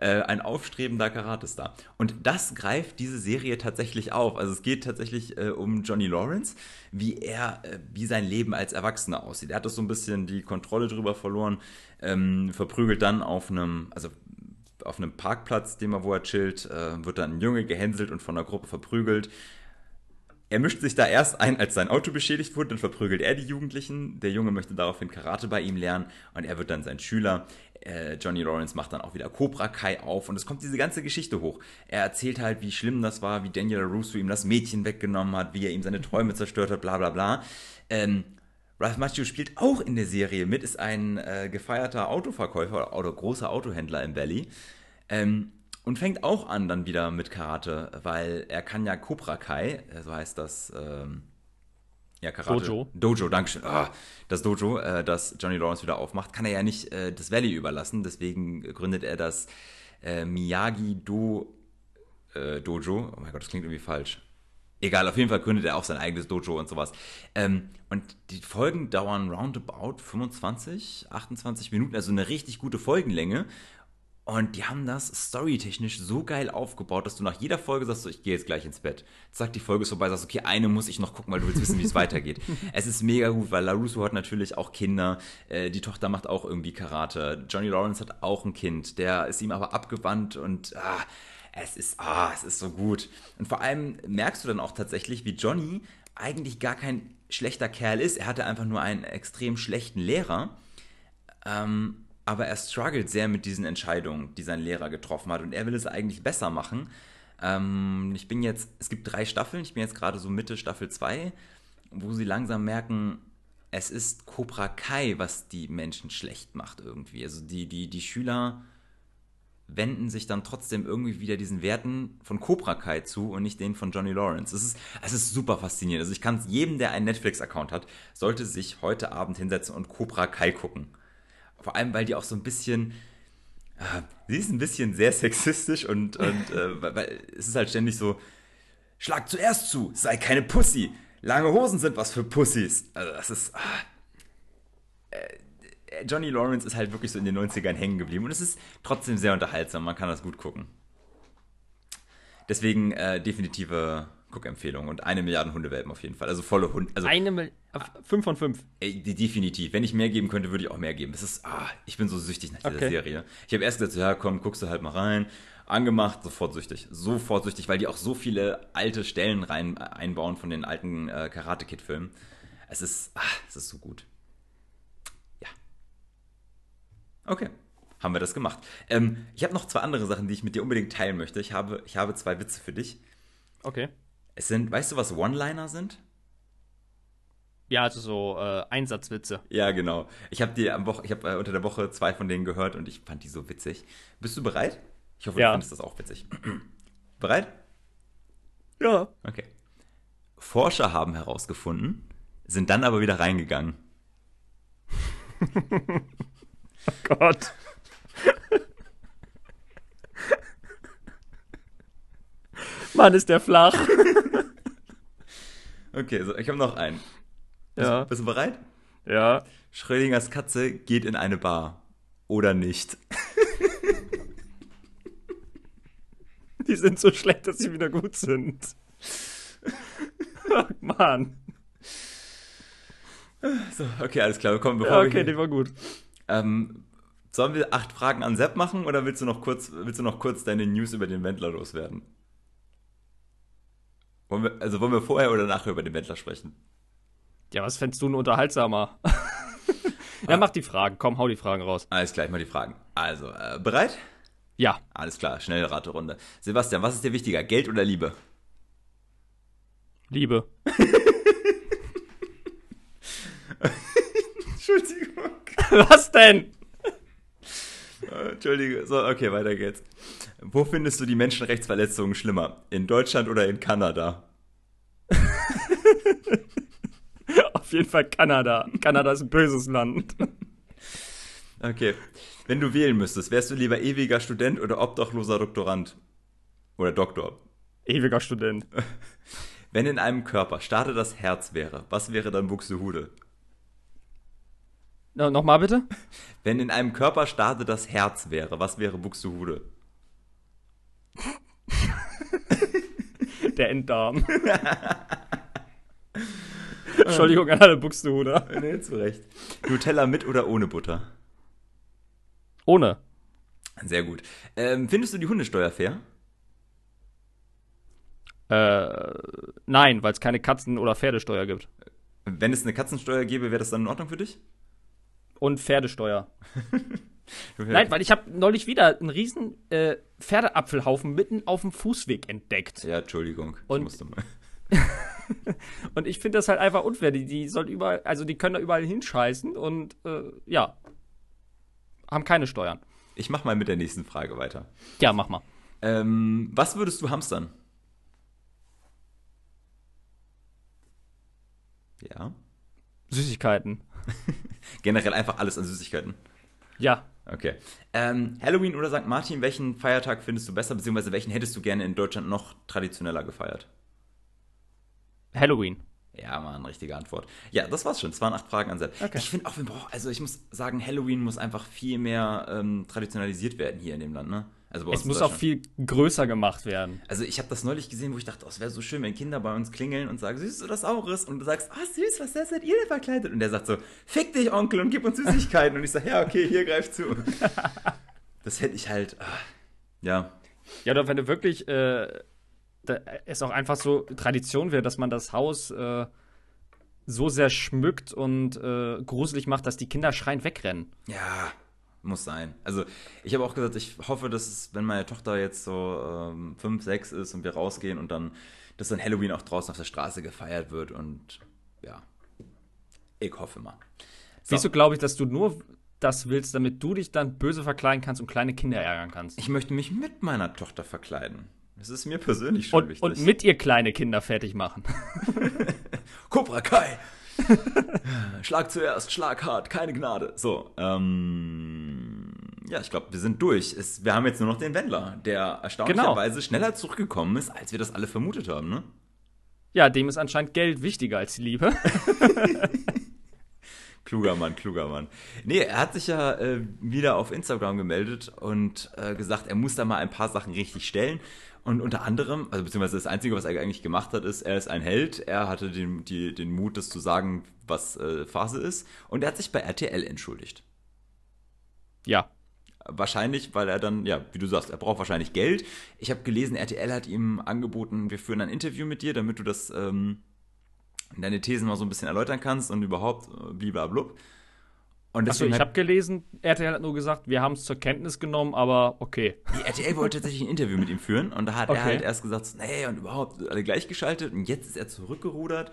Äh, ein aufstrebender Karatestar. Und das greift diese Serie tatsächlich auf. Also es geht tatsächlich äh, um Johnny Lawrence, wie er, äh, wie sein Leben als Erwachsener aussieht. Er hat das so ein bisschen die Kontrolle drüber verloren, ähm, verprügelt dann auf einem, also auf einem Parkplatz, den er wo er chillt, äh, wird dann ein Junge gehänselt und von der Gruppe verprügelt er mischt sich da erst ein, als sein Auto beschädigt wurde, dann verprügelt er die Jugendlichen. Der Junge möchte daraufhin Karate bei ihm lernen und er wird dann sein Schüler. Äh, Johnny Lawrence macht dann auch wieder Cobra Kai auf und es kommt diese ganze Geschichte hoch. Er erzählt halt, wie schlimm das war, wie Daniel Russo ihm das Mädchen weggenommen hat, wie er ihm seine Träume zerstört hat, bla bla bla. Ähm, Ralph Macchio spielt auch in der Serie mit, ist ein äh, gefeierter Autoverkäufer oder großer Autohändler im Valley. Ähm, und fängt auch an dann wieder mit Karate, weil er kann ja Cobra Kai, äh, so heißt das, ähm, ja, Karate. Dojo. Dojo, Dankeschön. Ah, das Dojo, äh, das Johnny Lawrence wieder aufmacht, kann er ja nicht äh, das Valley überlassen. Deswegen gründet er das äh, Miyagi-Do äh, Dojo. Oh mein Gott, das klingt irgendwie falsch. Egal, auf jeden Fall gründet er auch sein eigenes Dojo und sowas. Ähm, und die Folgen dauern roundabout 25, 28 Minuten, also eine richtig gute Folgenlänge. Und die haben das storytechnisch so geil aufgebaut, dass du nach jeder Folge sagst, so, ich gehe jetzt gleich ins Bett. Zack, die Folge ist vorbei, sagst, okay, eine muss ich noch gucken, weil du willst wissen, wie es weitergeht. Es ist mega gut, weil LaRusso hat natürlich auch Kinder. Äh, die Tochter macht auch irgendwie Karate. Johnny Lawrence hat auch ein Kind. Der ist ihm aber abgewandt und ah, es ist, ah, es ist so gut. Und vor allem merkst du dann auch tatsächlich, wie Johnny eigentlich gar kein schlechter Kerl ist. Er hatte einfach nur einen extrem schlechten Lehrer. Ähm, aber er struggelt sehr mit diesen Entscheidungen, die sein Lehrer getroffen hat und er will es eigentlich besser machen. Ähm, ich bin jetzt, es gibt drei Staffeln, ich bin jetzt gerade so Mitte Staffel 2, wo sie langsam merken, es ist Cobra Kai, was die Menschen schlecht macht irgendwie. Also die, die, die Schüler wenden sich dann trotzdem irgendwie wieder diesen Werten von Cobra Kai zu und nicht denen von Johnny Lawrence. Es ist, es ist super faszinierend. Also ich kann es jedem, der einen Netflix-Account hat, sollte sich heute Abend hinsetzen und Cobra Kai gucken. Vor allem, weil die auch so ein bisschen. Äh, sie ist ein bisschen sehr sexistisch und, und äh, weil es ist halt ständig so: Schlag zuerst zu, sei keine Pussy. Lange Hosen sind was für Pussys. Also, das ist. Ah, äh, Johnny Lawrence ist halt wirklich so in den 90ern hängen geblieben und es ist trotzdem sehr unterhaltsam. Man kann das gut gucken. Deswegen äh, definitive Guckempfehlung und eine Milliarde Hundewelpen auf jeden Fall. Also volle Hunde. Also, Eine Mil 5 von 5. ey, definitiv. Wenn ich mehr geben könnte, würde ich auch mehr geben. Es ist, ah, ich bin so süchtig nach dieser Okay. Serie. Ich habe erst gesagt, ja, komm, guckst du halt mal rein. Angemacht, sofort süchtig. Sofort süchtig, weil die auch so viele alte Stellen rein äh, einbauen von den alten äh, Karate Kid-Filmen. Es ist, ah, es ist so gut. Ja. Okay. Haben wir das gemacht. Ähm, ich habe noch zwei andere Sachen, die ich mit dir unbedingt teilen möchte. Ich habe, ich habe zwei Witze für dich. Okay. Es sind, weißt du, was One-Liner sind? Ja, also so äh, Einsatzwitze. Ja, genau. Ich habe die am Woche, ich habe äh, unter der Woche zwei von denen gehört und ich fand die so witzig. Bist du bereit? Ich hoffe, Ja. du findest das auch witzig. bereit? Ja. Okay. Forscher haben herausgefunden, sind dann aber wieder reingegangen. Gott. Mann, ist der flach. Okay, so, ich habe noch einen. Ja. Bist du bereit? Ja. Schrödingers Katze geht in eine Bar. Oder nicht. Die sind so schlecht, dass sie wieder gut sind. Ach, Mann. So, okay, alles klar. Komm, bevor Ja, wir okay, hier- die war gut. Ähm, sollen wir acht Fragen an Sepp machen oder willst du noch kurz, willst du noch kurz deine News über den Wendler loswerden? Wollen wir, also wollen wir vorher oder nachher über den Wendler sprechen? Ja, was fändest du denn unterhaltsamer? ja, mach die Fragen. Komm, hau die Fragen raus. Alles gleich mal die Fragen. Also, äh, bereit? Ja. Alles klar, schnelle Raterunde. Sebastian, was ist dir wichtiger, Geld oder Liebe? Liebe. Entschuldigung. Was denn? Entschuldige. So, okay, weiter geht's. Wo findest du die Menschenrechtsverletzungen schlimmer? In Deutschland oder in Kanada? Auf jeden Fall Kanada. Kanada ist ein böses Land. Okay. Wenn du wählen müsstest, wärst du lieber ewiger Student oder obdachloser Doktorand? Oder Doktor? Ewiger Student. Wenn in einem Körper Starte das Herz wäre, was wäre dann Buxtehude? No, Nochmal bitte? Wenn in einem Körper Starte das Herz wäre, was wäre Buxtehude? Der Enddarm. Entschuldigung an alle Buxtehuder. Nee, zu Recht. Nutella mit oder ohne Butter? Ohne. Sehr gut. Ähm, findest du die Hundesteuer fair? Äh, nein, weil es keine Katzen- oder Pferdesteuer gibt. Wenn es eine Katzensteuer gäbe, wäre das dann in Ordnung für dich? Und Pferdesteuer. Nein, weil ich habe neulich wieder einen riesen äh, Pferdeapfelhaufen mitten auf dem Fußweg entdeckt. Ja, Entschuldigung. Ich Und- musste mal. Und ich finde das halt einfach unfair. Die, die sollen überall, also die können da überall hinscheißen und äh, ja. Haben keine Steuern. Ich mach mal mit der nächsten Frage weiter. Ja, mach mal. Ähm, was würdest du hamstern? Ja. Süßigkeiten. Generell einfach alles an Süßigkeiten. Ja. Okay. Ähm, Halloween oder St. Martin, welchen Feiertag findest du besser, beziehungsweise welchen hättest du gerne in Deutschland noch traditioneller gefeiert? Halloween. Ja, Mann, richtige Antwort. Ja, das war's schon. Es waren acht Fragen an Sepp. Okay. Ich finde auch, wir brauchen, also ich muss sagen, Halloween muss einfach viel mehr ähm, traditionalisiert werden hier in dem Land, ne? Also Es muss auch viel größer gemacht werden. Also ich habe das neulich gesehen, wo ich dachte, oh, es wäre so schön, wenn Kinder bei uns klingeln und sagen, süß oder saures? Und du sagst, ah süß, was seid ihr denn verkleidet? Und der sagt so, fick dich, Onkel, und gib uns Süßigkeiten. und ich sage, ja, okay, hier greif zu. das hätte ich halt, ah, ja. Ja, oder wenn du wirklich äh, da, es auch einfach so Tradition wäre, dass man das Haus äh, so sehr schmückt und äh, gruselig macht, dass die Kinder schreiend wegrennen. Ja, muss sein. Also ich habe auch gesagt, ich hoffe, dass es, wenn meine Tochter jetzt so ähm, fünf, sechs ist und wir rausgehen und dann, dass dann Halloween auch draußen auf der Straße gefeiert wird und ja, ich hoffe mal. So. Wieso glaube ich, dass du nur das willst, damit du dich dann böse verkleiden kannst und kleine Kinder ärgern kannst? Ich möchte mich mit meiner Tochter verkleiden. Das ist mir persönlich schon Und, wichtig. und mit ihr kleine Kinder fertig machen. Cobra Kai. Schlag zuerst, Schlag hart, keine Gnade. So, ähm, ja, ich glaube, wir sind durch. Es, wir haben jetzt nur noch den Wendler, der erstaunlicherweise schneller zurückgekommen ist, als wir das alle vermutet haben, ne? Ja, dem ist anscheinend Geld wichtiger als die Liebe. Kluger Mann, kluger Mann. Nee, er hat sich ja äh, wieder auf Instagram gemeldet und äh, gesagt, er muss da mal ein paar Sachen richtig stellen. Und unter anderem, also beziehungsweise das Einzige, was er eigentlich gemacht hat, ist, er ist ein Held. Er hatte den, die, den Mut, das zu sagen, was äh, Phase ist. Und er hat sich bei RTL entschuldigt. Ja. Wahrscheinlich, weil er dann, ja, wie du sagst, er braucht wahrscheinlich Geld. Ich habe gelesen, RTL hat ihm angeboten, wir führen ein Interview mit dir, damit du das, ähm, deine Thesen mal so ein bisschen erläutern kannst und überhaupt äh, bliblablub. Und Achso, ich habe gelesen, RTL hat nur gesagt, wir haben es zur Kenntnis genommen, aber okay. Die RTL wollte tatsächlich ein Interview mit ihm führen und da hat okay. er halt erst gesagt, nee, und überhaupt alle gleichgeschaltet und jetzt ist er zurückgerudert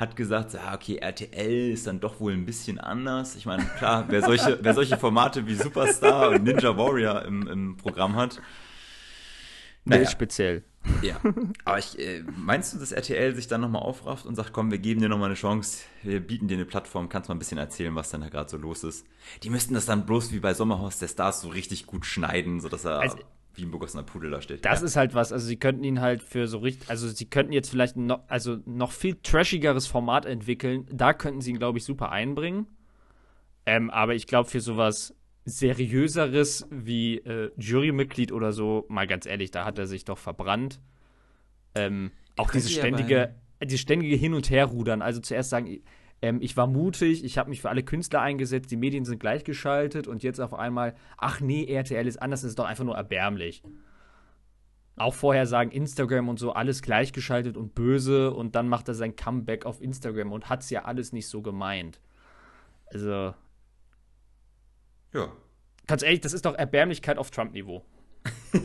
hat gesagt, ja, okay, RTL ist dann doch wohl ein bisschen anders. Ich meine, klar, wer solche, wer solche Formate wie Superstar und Ninja Warrior im, im Programm hat. Naja. ist speziell. Ja, aber ich, äh, meinst du, dass RTL sich dann nochmal aufrafft und sagt, komm, wir geben dir nochmal eine Chance, wir bieten dir eine Plattform, kannst mal ein bisschen erzählen, was dann da gerade so los ist? Die müssten das dann bloß wie bei Sommerhaus der Stars so richtig gut schneiden, sodass er also, wie ein begossener Pudel da steht. Das ja. ist halt was, also sie könnten ihn halt für so richtig, also sie könnten jetzt vielleicht noch, also noch viel trashigeres Format entwickeln, da könnten sie ihn, glaube ich, super einbringen. Ähm, aber ich glaube, für sowas seriöseres wie äh, Jurymitglied oder so, mal ganz ehrlich, da hat er sich doch verbrannt. Ähm, auch diese ständige, die ständige Hin- und Herrudern. Also zuerst sagen, ähm, ich war mutig, ich habe mich für alle Künstler eingesetzt, die Medien sind gleichgeschaltet und jetzt auf einmal, ach nee, RTL ist anders, das ist doch einfach nur erbärmlich. Auch vorher sagen Instagram und so alles gleichgeschaltet und böse und dann macht er sein Comeback auf Instagram und hat es ja alles nicht so gemeint. Also. Ja. Ganz ehrlich, das ist doch Erbärmlichkeit auf Trump-Niveau.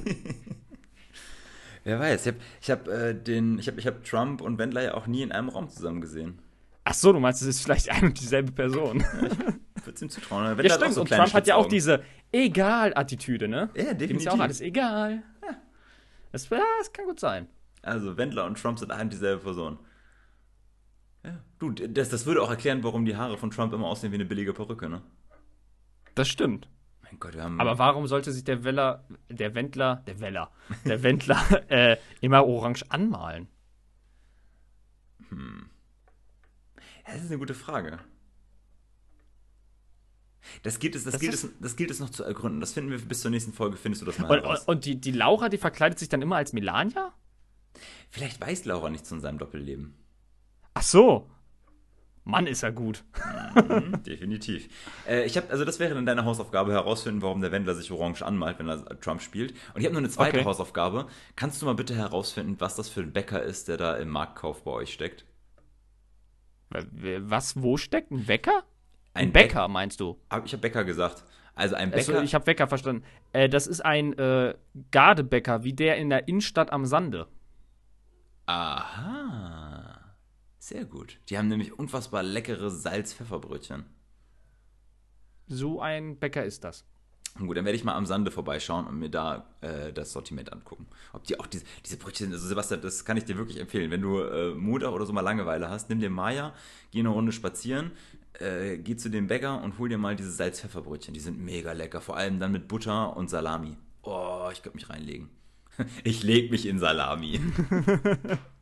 Wer weiß, ich habe ich hab, äh, ich hab, ich hab Trump und Wendler ja auch nie in einem Raum zusammen gesehen. Ach so, du meinst, es ist vielleicht eine und dieselbe Person. Ja, ich würde ihm zutrauen. ja, stimmt. So und Trump hat ja auch diese Egal-Attitüde, ne? Ja, definitiv. Dem ist ja auch alles egal. Ja. Das, ja, das kann gut sein. Also Wendler und Trump sind eine und dieselbe Person. Ja. Du, das, das würde auch erklären, warum die Haare von Trump immer aussehen wie eine billige Perücke, ne? Das stimmt. Mein Gott, wir haben. Aber warum sollte sich der Weller, der Wendler, der Weller, der Wendler äh, immer orange anmalen? Hm. Das ist eine gute Frage. Das gilt, es, das, das, gilt es, das gilt es noch zu ergründen. Das finden wir bis zur nächsten Folge, findest du das mal Und, heraus. und die, die Laura, die verkleidet sich dann immer als Melania? Vielleicht weiß Laura nichts von seinem Doppelleben. Ach so. Mann, ist er gut. Mhm, definitiv. Äh, ich habe, also das wäre dann deine Hausaufgabe, herausfinden, warum der Wendler sich orange anmalt, wenn er Trump spielt. Und ich habe nur eine zweite okay. Hausaufgabe. Kannst du mal bitte herausfinden, was das für ein Bäcker ist, der da im Marktkauf bei euch steckt? Was, wo steckt ein Wecker? Ein, ein Bäcker, meinst du? Ich habe Bäcker gesagt. Also ein Bäcker. Also ich habe Wecker verstanden. Äh, das ist ein äh, Gardebäcker, wie der in der Innenstadt am Sande. Aha. Sehr gut. Die haben nämlich unfassbar leckere Salz-Pfefferbrötchen. So ein Bäcker ist das. Gut, dann werde ich mal am Sande vorbeischauen und mir da äh, das Sortiment angucken. Ob die auch diese, diese Brötchen, also Sebastian, das kann ich dir wirklich empfehlen. Wenn du äh, Montag oder so mal Langeweile hast, nimm dir Maya, geh eine Runde spazieren, äh, geh zu dem Bäcker und hol dir mal diese Salz-Pfefferbrötchen. Die sind mega lecker, vor allem dann mit Butter und Salami. Oh, ich könnte mich reinlegen. ich leg mich in Salami.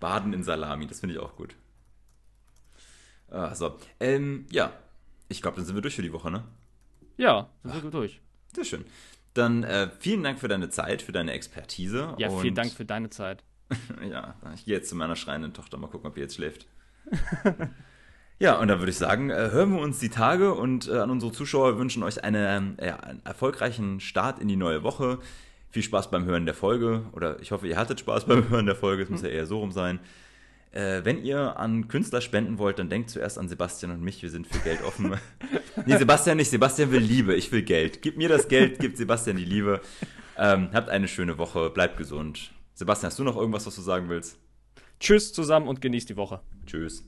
Baden in Salami, das finde ich auch gut. Ah, so, ähm, ja. Ich glaube, dann sind wir durch für die Woche, ne? Ja, dann sind wir durch. Sehr schön. Dann äh, vielen Dank für deine Zeit, für deine Expertise. Ja, vielen Dank für deine Zeit. ja, ich gehe jetzt zu meiner schreienden Tochter mal gucken, ob die jetzt schläft. ja, und dann würde ich sagen, äh, hören wir uns die Tage und äh, an unsere Zuschauer wünschen euch eine, ja, einen erfolgreichen Start in die neue Woche. Viel Spaß beim Hören der Folge oder ich hoffe, ihr hattet Spaß beim Hören der Folge. Es muss ja eher so rum sein. Äh, wenn ihr an Künstler spenden wollt, dann denkt zuerst an Sebastian und mich. Wir sind für Geld offen. nee, Sebastian nicht. Sebastian will Liebe. Ich will Geld. Gib mir das Geld, gib Sebastian die Liebe. Ähm, habt eine schöne Woche. Bleibt gesund. Sebastian, hast du noch irgendwas, was du sagen willst? Tschüss zusammen und genießt die Woche. Tschüss.